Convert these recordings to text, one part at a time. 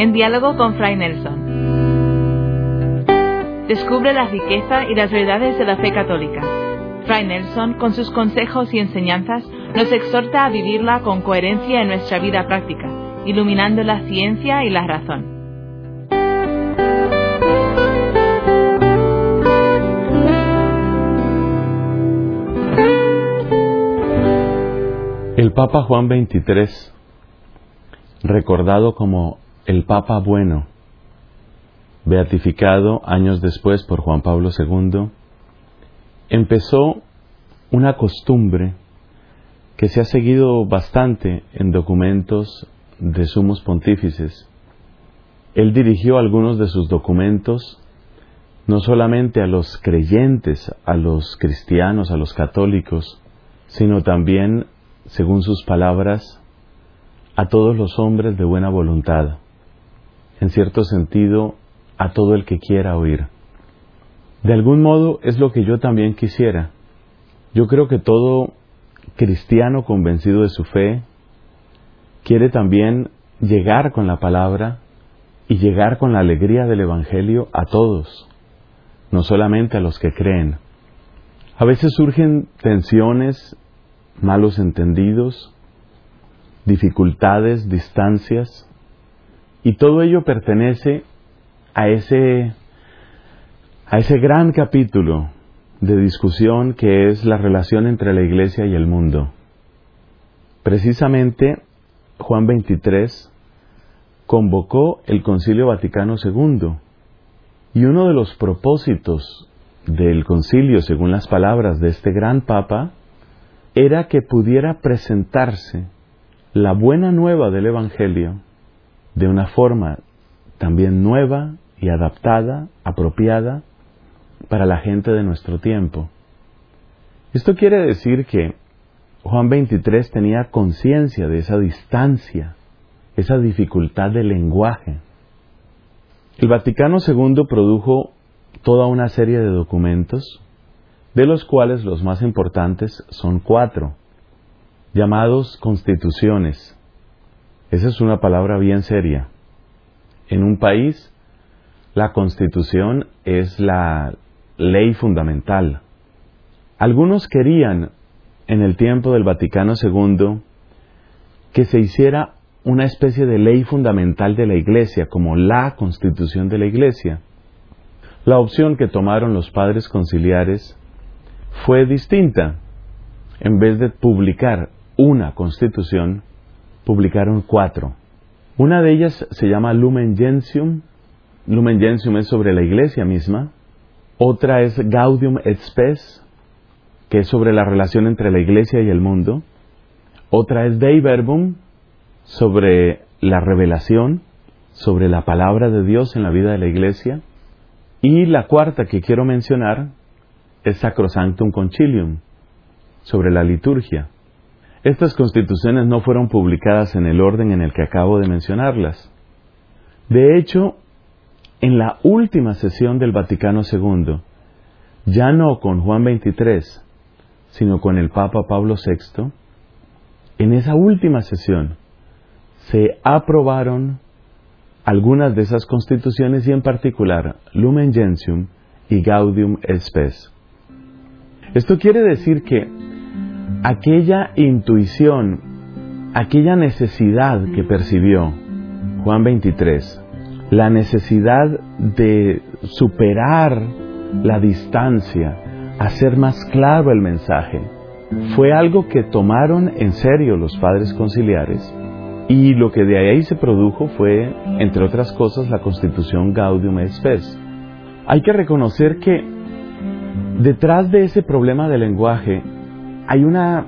en diálogo con Fray Nelson. Descubre la riqueza y las verdades de la fe católica. Fray Nelson, con sus consejos y enseñanzas, nos exhorta a vivirla con coherencia en nuestra vida práctica, iluminando la ciencia y la razón. El Papa Juan XXIII, recordado como el Papa Bueno, beatificado años después por Juan Pablo II, empezó una costumbre que se ha seguido bastante en documentos de sumos pontífices. Él dirigió algunos de sus documentos no solamente a los creyentes, a los cristianos, a los católicos, sino también según sus palabras, a todos los hombres de buena voluntad, en cierto sentido, a todo el que quiera oír. De algún modo es lo que yo también quisiera. Yo creo que todo cristiano convencido de su fe quiere también llegar con la palabra y llegar con la alegría del Evangelio a todos, no solamente a los que creen. A veces surgen tensiones malos entendidos, dificultades, distancias, y todo ello pertenece a ese, a ese gran capítulo de discusión que es la relación entre la Iglesia y el mundo. Precisamente Juan 23 convocó el Concilio Vaticano II y uno de los propósitos del concilio, según las palabras de este gran Papa, era que pudiera presentarse la buena nueva del Evangelio de una forma también nueva y adaptada, apropiada para la gente de nuestro tiempo. Esto quiere decir que Juan 23 tenía conciencia de esa distancia, esa dificultad de lenguaje. El Vaticano II produjo toda una serie de documentos de los cuales los más importantes son cuatro, llamados constituciones. Esa es una palabra bien seria. En un país, la constitución es la ley fundamental. Algunos querían, en el tiempo del Vaticano II, que se hiciera una especie de ley fundamental de la Iglesia, como la constitución de la Iglesia. La opción que tomaron los padres conciliares fue distinta. En vez de publicar una constitución, publicaron cuatro. Una de ellas se llama Lumen Gentium. Lumen Gentium es sobre la iglesia misma. Otra es Gaudium et Spes, que es sobre la relación entre la iglesia y el mundo. Otra es Dei Verbum, sobre la revelación, sobre la palabra de Dios en la vida de la iglesia. Y la cuarta que quiero mencionar es Sacrosanctum Concilium, sobre la liturgia. Estas constituciones no fueron publicadas en el orden en el que acabo de mencionarlas. De hecho, en la última sesión del Vaticano II, ya no con Juan XXIII, sino con el Papa Pablo VI, en esa última sesión se aprobaron algunas de esas constituciones y en particular Lumen Gentium y Gaudium Spes. Esto quiere decir que aquella intuición, aquella necesidad que percibió Juan 23, la necesidad de superar la distancia, hacer más claro el mensaje, fue algo que tomaron en serio los padres conciliares y lo que de ahí se produjo fue, entre otras cosas, la constitución Gaudium et Spes. Hay que reconocer que Detrás de ese problema del lenguaje hay una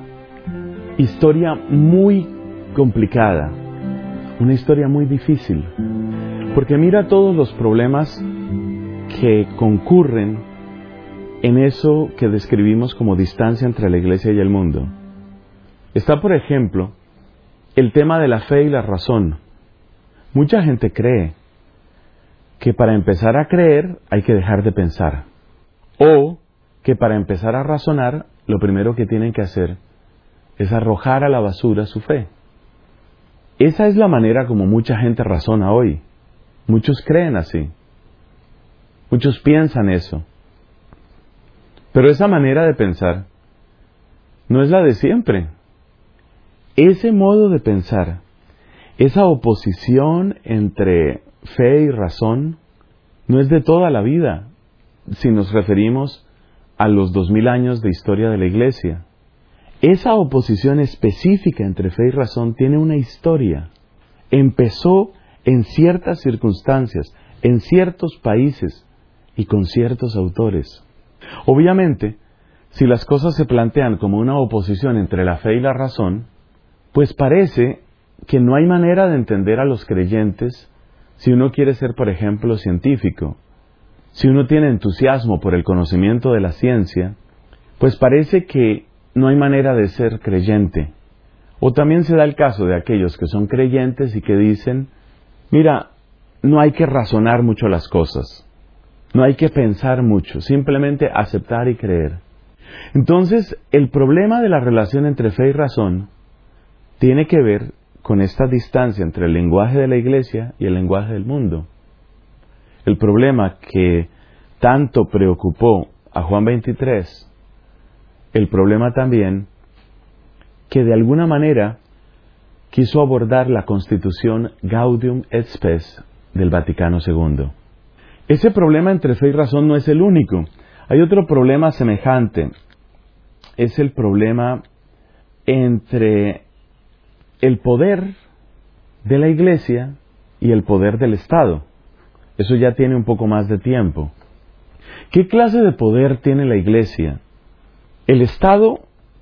historia muy complicada, una historia muy difícil, porque mira todos los problemas que concurren en eso que describimos como distancia entre la iglesia y el mundo. Está, por ejemplo, el tema de la fe y la razón. Mucha gente cree que para empezar a creer hay que dejar de pensar. O que para empezar a razonar, lo primero que tienen que hacer es arrojar a la basura su fe. Esa es la manera como mucha gente razona hoy. Muchos creen así. Muchos piensan eso. Pero esa manera de pensar no es la de siempre. Ese modo de pensar, esa oposición entre fe y razón, no es de toda la vida, si nos referimos a los dos mil años de historia de la Iglesia. Esa oposición específica entre fe y razón tiene una historia. Empezó en ciertas circunstancias, en ciertos países y con ciertos autores. Obviamente, si las cosas se plantean como una oposición entre la fe y la razón, pues parece que no hay manera de entender a los creyentes si uno quiere ser, por ejemplo, científico. Si uno tiene entusiasmo por el conocimiento de la ciencia, pues parece que no hay manera de ser creyente. O también se da el caso de aquellos que son creyentes y que dicen, mira, no hay que razonar mucho las cosas, no hay que pensar mucho, simplemente aceptar y creer. Entonces, el problema de la relación entre fe y razón tiene que ver con esta distancia entre el lenguaje de la iglesia y el lenguaje del mundo. El problema que tanto preocupó a Juan 23, el problema también que de alguna manera quiso abordar la constitución Gaudium et Spes del Vaticano II. Ese problema entre fe y razón no es el único. Hay otro problema semejante. Es el problema entre el poder de la Iglesia y el poder del Estado. Eso ya tiene un poco más de tiempo. ¿Qué clase de poder tiene la Iglesia? El Estado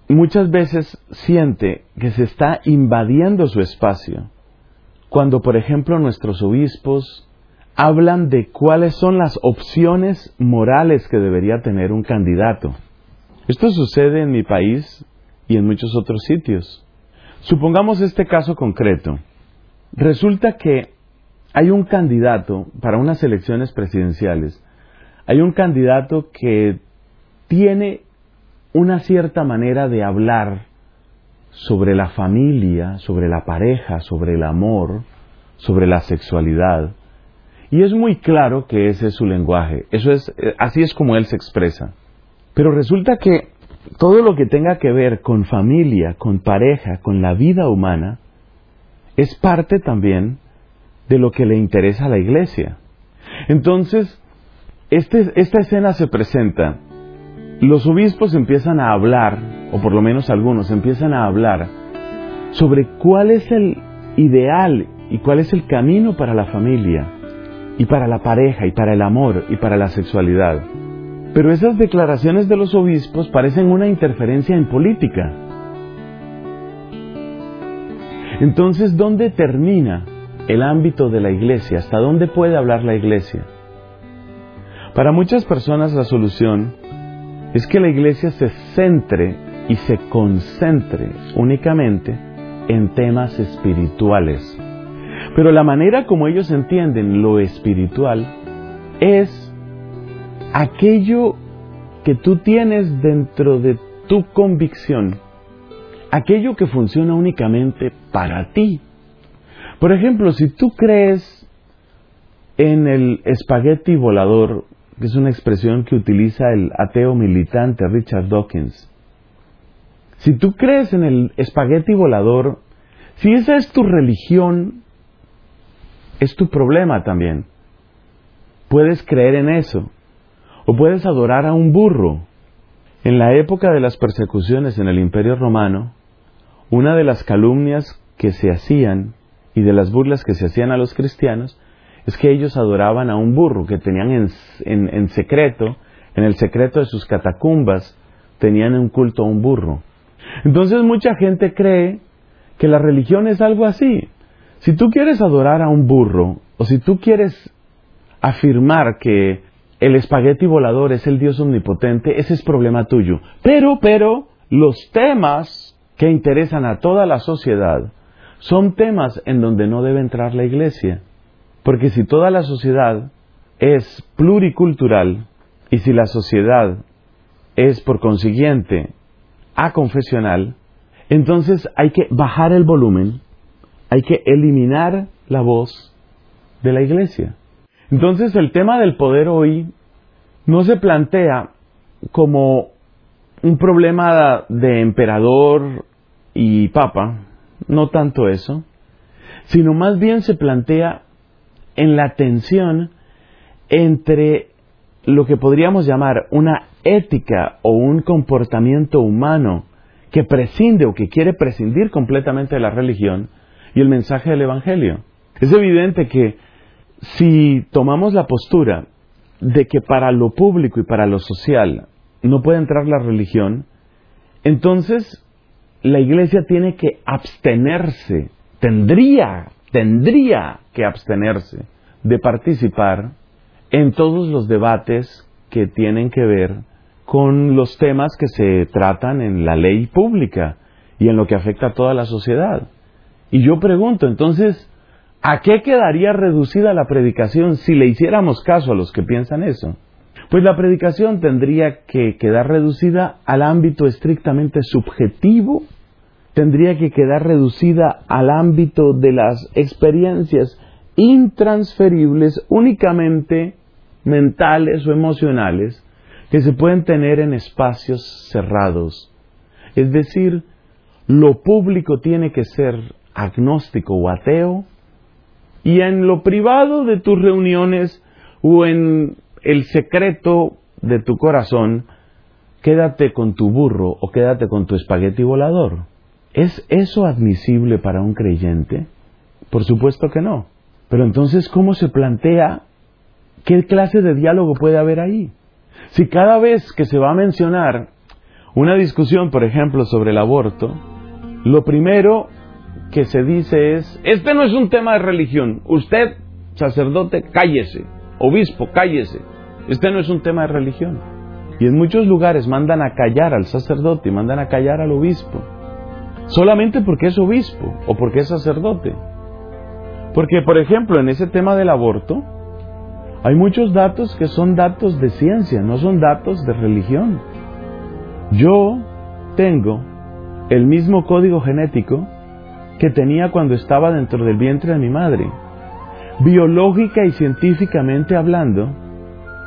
muchas veces siente que se está invadiendo su espacio. Cuando, por ejemplo, nuestros obispos hablan de cuáles son las opciones morales que debería tener un candidato. Esto sucede en mi país y en muchos otros sitios. Supongamos este caso concreto. Resulta que hay un candidato para unas elecciones presidenciales. Hay un candidato que tiene una cierta manera de hablar sobre la familia, sobre la pareja, sobre el amor, sobre la sexualidad. Y es muy claro que ese es su lenguaje. Eso es, eh, así es como él se expresa. Pero resulta que todo lo que tenga que ver con familia, con pareja, con la vida humana, es parte también de lo que le interesa a la iglesia. Entonces, este, esta escena se presenta. Los obispos empiezan a hablar, o por lo menos algunos empiezan a hablar, sobre cuál es el ideal y cuál es el camino para la familia, y para la pareja, y para el amor, y para la sexualidad. Pero esas declaraciones de los obispos parecen una interferencia en política. Entonces, ¿dónde termina el ámbito de la iglesia? ¿Hasta dónde puede hablar la iglesia? Para muchas personas la solución es que la iglesia se centre y se concentre únicamente en temas espirituales. Pero la manera como ellos entienden lo espiritual es aquello que tú tienes dentro de tu convicción, aquello que funciona únicamente para ti. Por ejemplo, si tú crees en el espagueti volador, que es una expresión que utiliza el ateo militante Richard Dawkins, si tú crees en el espagueti volador, si esa es tu religión, es tu problema también. Puedes creer en eso, o puedes adorar a un burro. En la época de las persecuciones en el Imperio Romano, una de las calumnias que se hacían y de las burlas que se hacían a los cristianos es que ellos adoraban a un burro, que tenían en, en secreto, en el secreto de sus catacumbas, tenían un culto a un burro. Entonces mucha gente cree que la religión es algo así. Si tú quieres adorar a un burro, o si tú quieres afirmar que el espagueti volador es el Dios omnipotente, ese es problema tuyo. Pero, pero, los temas que interesan a toda la sociedad son temas en donde no debe entrar la iglesia. Porque si toda la sociedad es pluricultural y si la sociedad es por consiguiente aconfesional, entonces hay que bajar el volumen, hay que eliminar la voz de la iglesia. Entonces el tema del poder hoy no se plantea como un problema de emperador y papa, no tanto eso, sino más bien se plantea en la tensión entre lo que podríamos llamar una ética o un comportamiento humano que prescinde o que quiere prescindir completamente de la religión y el mensaje del Evangelio. Es evidente que si tomamos la postura de que para lo público y para lo social no puede entrar la religión, entonces la iglesia tiene que abstenerse, tendría, tendría que abstenerse de participar en todos los debates que tienen que ver con los temas que se tratan en la ley pública y en lo que afecta a toda la sociedad. Y yo pregunto, entonces, ¿a qué quedaría reducida la predicación si le hiciéramos caso a los que piensan eso? Pues la predicación tendría que quedar reducida al ámbito estrictamente subjetivo, tendría que quedar reducida al ámbito de las experiencias intransferibles únicamente mentales o emocionales que se pueden tener en espacios cerrados. Es decir, lo público tiene que ser agnóstico o ateo y en lo privado de tus reuniones o en el secreto de tu corazón, quédate con tu burro o quédate con tu espagueti volador. ¿Es eso admisible para un creyente? Por supuesto que no. Pero entonces, ¿cómo se plantea ¿Qué clase de diálogo puede haber ahí? Si cada vez que se va a mencionar una discusión, por ejemplo, sobre el aborto, lo primero que se dice es, este no es un tema de religión, usted, sacerdote, cállese, obispo, cállese, este no es un tema de religión. Y en muchos lugares mandan a callar al sacerdote y mandan a callar al obispo, solamente porque es obispo o porque es sacerdote. Porque, por ejemplo, en ese tema del aborto, hay muchos datos que son datos de ciencia, no son datos de religión. Yo tengo el mismo código genético que tenía cuando estaba dentro del vientre de mi madre. Biológica y científicamente hablando,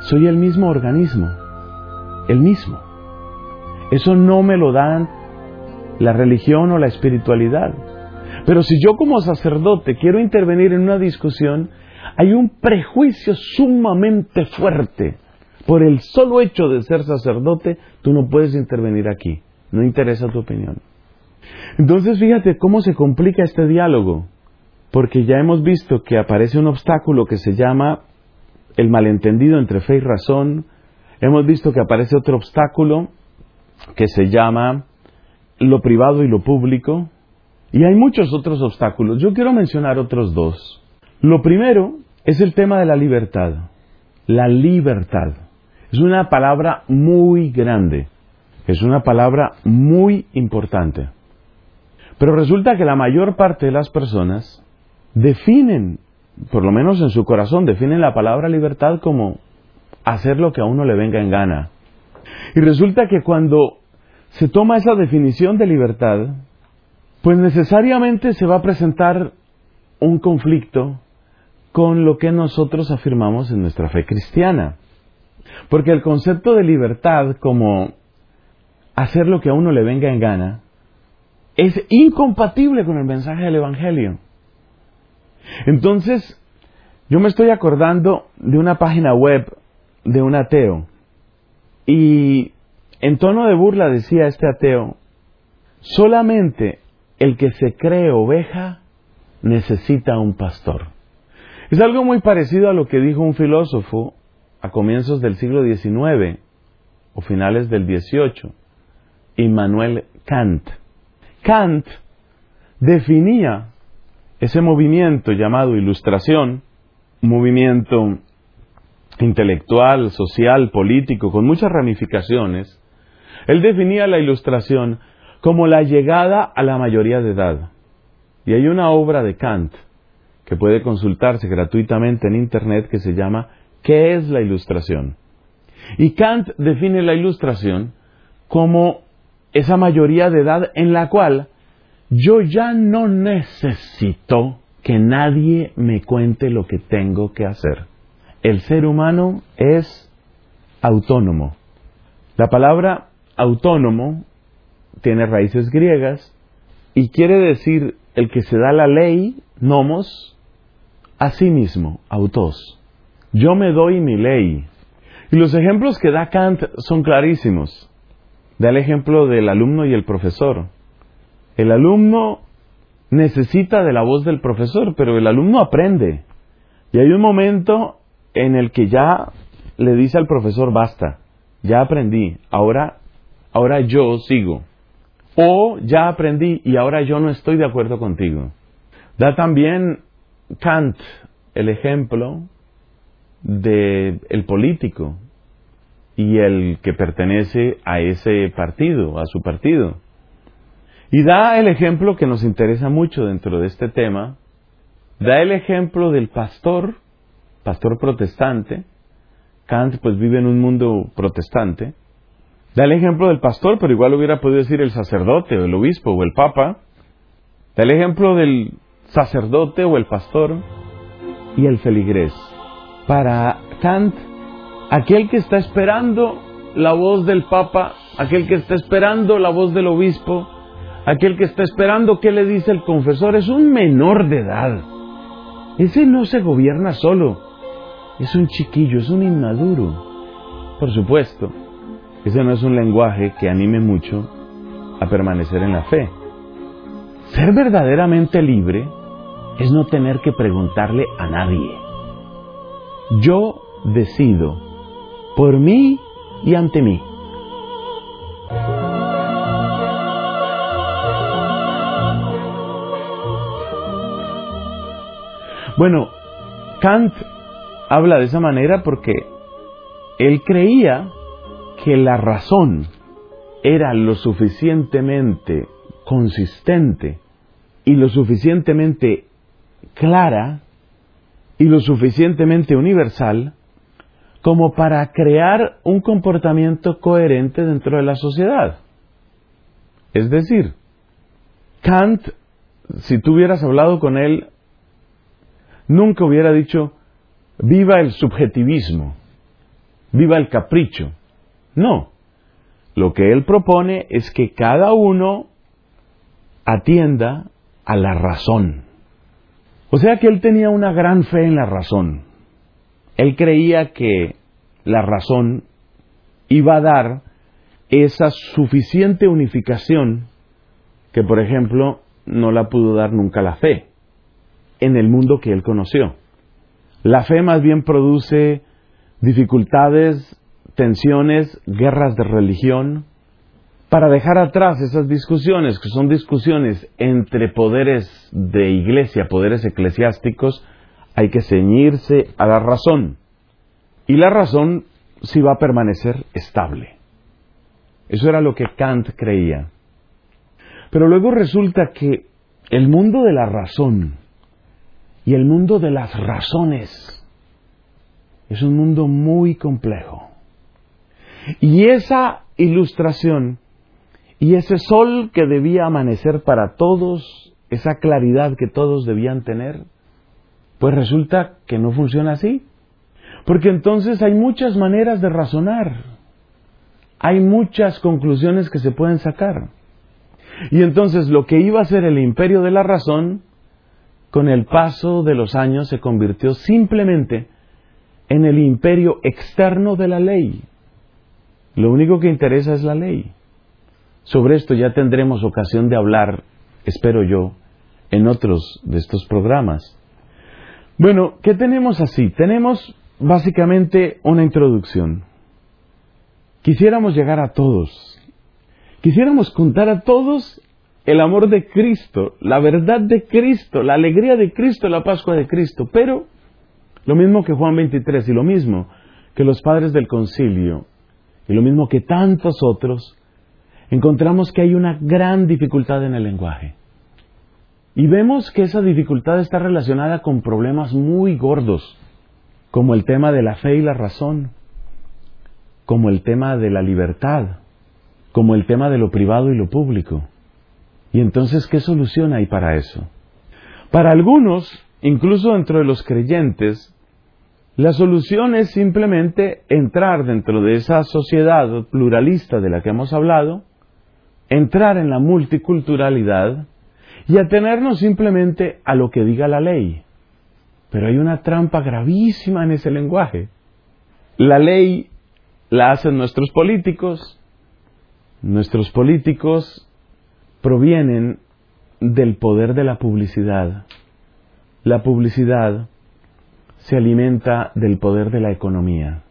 soy el mismo organismo, el mismo. Eso no me lo dan la religión o la espiritualidad. Pero si yo como sacerdote quiero intervenir en una discusión, hay un prejuicio sumamente fuerte. Por el solo hecho de ser sacerdote, tú no puedes intervenir aquí. No interesa tu opinión. Entonces fíjate cómo se complica este diálogo. Porque ya hemos visto que aparece un obstáculo que se llama el malentendido entre fe y razón. Hemos visto que aparece otro obstáculo que se llama lo privado y lo público. Y hay muchos otros obstáculos. Yo quiero mencionar otros dos. Lo primero es el tema de la libertad. La libertad. Es una palabra muy grande. Es una palabra muy importante. Pero resulta que la mayor parte de las personas definen, por lo menos en su corazón, definen la palabra libertad como hacer lo que a uno le venga en gana. Y resulta que cuando se toma esa definición de libertad, pues necesariamente se va a presentar un conflicto con lo que nosotros afirmamos en nuestra fe cristiana. Porque el concepto de libertad como hacer lo que a uno le venga en gana es incompatible con el mensaje del Evangelio. Entonces, yo me estoy acordando de una página web de un ateo y en tono de burla decía este ateo, solamente el que se cree oveja necesita un pastor. Es algo muy parecido a lo que dijo un filósofo a comienzos del siglo XIX o finales del XVIII, Immanuel Kant. Kant definía ese movimiento llamado ilustración, movimiento intelectual, social, político, con muchas ramificaciones, él definía la ilustración como la llegada a la mayoría de edad. Y hay una obra de Kant que puede consultarse gratuitamente en Internet que se llama ¿Qué es la ilustración? Y Kant define la ilustración como esa mayoría de edad en la cual yo ya no necesito que nadie me cuente lo que tengo que hacer. El ser humano es autónomo. La palabra autónomo tiene raíces griegas y quiere decir el que se da la ley, nomos, a sí mismo, autos. Yo me doy mi ley. Y los ejemplos que da Kant son clarísimos. Da el ejemplo del alumno y el profesor. El alumno necesita de la voz del profesor, pero el alumno aprende. Y hay un momento en el que ya le dice al profesor, basta, ya aprendí, ahora, ahora yo sigo. O ya aprendí y ahora yo no estoy de acuerdo contigo. Da también Kant el ejemplo del el político y el que pertenece a ese partido, a su partido. Y da el ejemplo que nos interesa mucho dentro de este tema, da el ejemplo del pastor, pastor protestante, Kant pues vive en un mundo protestante, da el ejemplo del pastor, pero igual hubiera podido decir el sacerdote o el obispo o el papa, da el ejemplo del sacerdote o el pastor y el feligrés. Para Kant, aquel que está esperando la voz del papa, aquel que está esperando la voz del obispo, aquel que está esperando qué le dice el confesor, es un menor de edad. Ese no se gobierna solo, es un chiquillo, es un inmaduro. Por supuesto, ese no es un lenguaje que anime mucho a permanecer en la fe. Ser verdaderamente libre es no tener que preguntarle a nadie. Yo decido por mí y ante mí. Bueno, Kant habla de esa manera porque él creía que la razón era lo suficientemente consistente y lo suficientemente clara y lo suficientemente universal como para crear un comportamiento coherente dentro de la sociedad. Es decir, Kant, si tú hubieras hablado con él, nunca hubiera dicho, viva el subjetivismo, viva el capricho. No, lo que él propone es que cada uno atienda a la razón. O sea que él tenía una gran fe en la razón. Él creía que la razón iba a dar esa suficiente unificación que, por ejemplo, no la pudo dar nunca la fe en el mundo que él conoció. La fe más bien produce dificultades, tensiones, guerras de religión, para dejar atrás esas discusiones, que son discusiones entre poderes de iglesia, poderes eclesiásticos, hay que ceñirse a la razón. Y la razón sí va a permanecer estable. Eso era lo que Kant creía. Pero luego resulta que el mundo de la razón y el mundo de las razones es un mundo muy complejo. Y esa ilustración y ese sol que debía amanecer para todos, esa claridad que todos debían tener, pues resulta que no funciona así. Porque entonces hay muchas maneras de razonar, hay muchas conclusiones que se pueden sacar. Y entonces lo que iba a ser el imperio de la razón, con el paso de los años se convirtió simplemente en el imperio externo de la ley. Lo único que interesa es la ley. Sobre esto ya tendremos ocasión de hablar, espero yo, en otros de estos programas. Bueno, ¿qué tenemos así? Tenemos básicamente una introducción. Quisiéramos llegar a todos. Quisiéramos contar a todos el amor de Cristo, la verdad de Cristo, la alegría de Cristo, la Pascua de Cristo. Pero lo mismo que Juan 23 y lo mismo que los padres del concilio y lo mismo que tantos otros, encontramos que hay una gran dificultad en el lenguaje. Y vemos que esa dificultad está relacionada con problemas muy gordos, como el tema de la fe y la razón, como el tema de la libertad, como el tema de lo privado y lo público. Y entonces, ¿qué solución hay para eso? Para algunos, incluso dentro de los creyentes, la solución es simplemente entrar dentro de esa sociedad pluralista de la que hemos hablado, entrar en la multiculturalidad y atenernos simplemente a lo que diga la ley. Pero hay una trampa gravísima en ese lenguaje. La ley la hacen nuestros políticos. Nuestros políticos provienen del poder de la publicidad. La publicidad se alimenta del poder de la economía.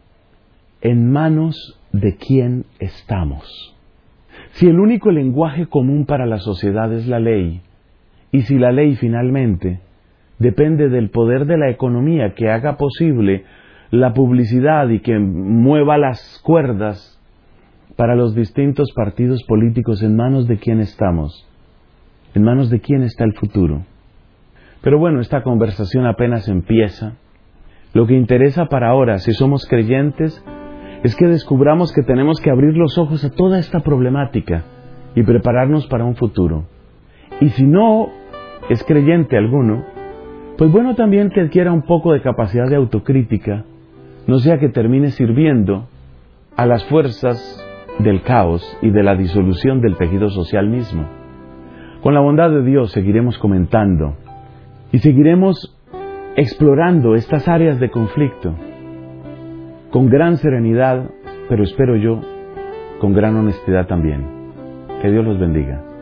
¿En manos de quién estamos? Si el único lenguaje común para la sociedad es la ley, y si la ley finalmente depende del poder de la economía que haga posible la publicidad y que mueva las cuerdas para los distintos partidos políticos, ¿en manos de quién estamos? ¿En manos de quién está el futuro? Pero bueno, esta conversación apenas empieza lo que interesa para ahora, si somos creyentes, es que descubramos que tenemos que abrir los ojos a toda esta problemática y prepararnos para un futuro. Y si no es creyente alguno, pues bueno también que adquiera un poco de capacidad de autocrítica, no sea que termine sirviendo a las fuerzas del caos y de la disolución del tejido social mismo. Con la bondad de Dios seguiremos comentando y seguiremos explorando estas áreas de conflicto con gran serenidad, pero espero yo, con gran honestidad también. Que Dios los bendiga.